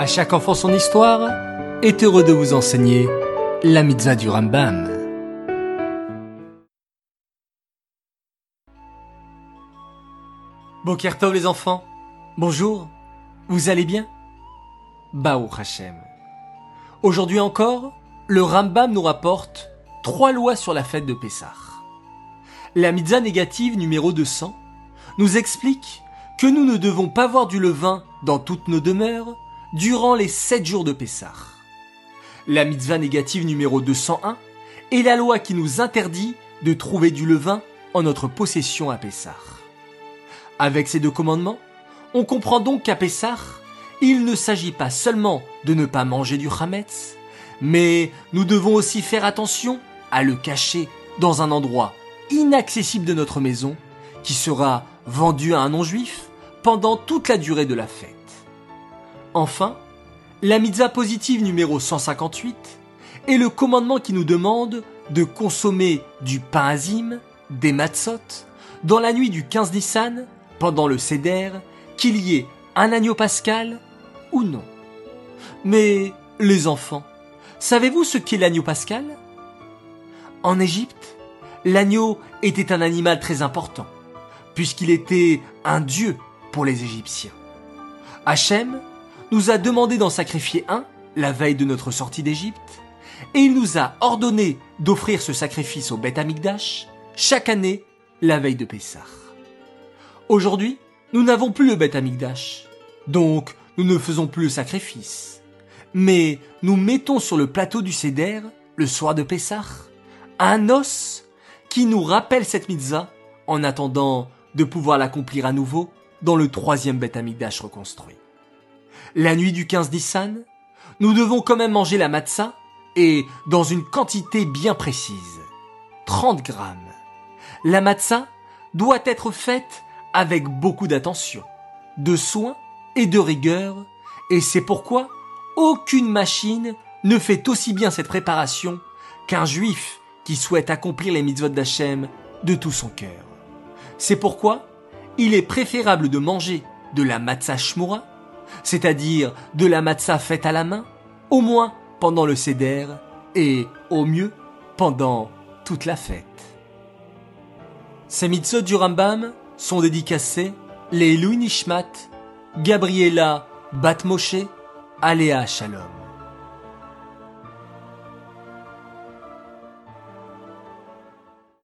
À chaque enfant son histoire est heureux de vous enseigner la mitzvah du Rambam. Bokertov les enfants, bonjour, vous allez bien? Bao Hashem. Aujourd'hui encore, le Rambam nous rapporte trois lois sur la fête de Pessah. La mitzvah négative numéro 200 nous explique que nous ne devons pas voir du levain dans toutes nos demeures durant les sept jours de Pessah. La mitzvah négative numéro 201 est la loi qui nous interdit de trouver du levain en notre possession à Pessah. Avec ces deux commandements, on comprend donc qu'à Pessah, il ne s'agit pas seulement de ne pas manger du chametz, mais nous devons aussi faire attention à le cacher dans un endroit inaccessible de notre maison qui sera vendu à un non-juif pendant toute la durée de la fête. Enfin, la mitzvah positive numéro 158 est le commandement qui nous demande de consommer du pain azim, des matzot, dans la nuit du 15 Nissan, pendant le Seder, qu'il y ait un agneau pascal ou non. Mais, les enfants, savez-vous ce qu'est l'agneau pascal? En Égypte, l'agneau était un animal très important, puisqu'il était un dieu pour les Égyptiens. Hachem nous a demandé d'en sacrifier un la veille de notre sortie d'Égypte, et il nous a ordonné d'offrir ce sacrifice au Beth Amikdash chaque année la veille de Pessah. Aujourd'hui, nous n'avons plus le Beth Amikdash, donc nous ne faisons plus le sacrifice. Mais nous mettons sur le plateau du Seder, le soir de Pessah, un os qui nous rappelle cette mitzvah en attendant de pouvoir l'accomplir à nouveau dans le troisième Beth Amikdash reconstruit. La nuit du 15 Nissan, nous devons quand même manger la matzah et dans une quantité bien précise. 30 grammes. La matzah doit être faite avec beaucoup d'attention, de soin et de rigueur, et c'est pourquoi aucune machine ne fait aussi bien cette préparation qu'un juif qui souhaite accomplir les mitzvot d'Hachem de tout son cœur. C'est pourquoi il est préférable de manger de la matzah shmura, c'est-à-dire de la matzah faite à la main, au moins pendant le seder et au mieux pendant toute la fête. Ces mitzvot du Rambam sont dédicacés les Louis Nishmat, Gabriela Batmoshe, Aléa Shalom.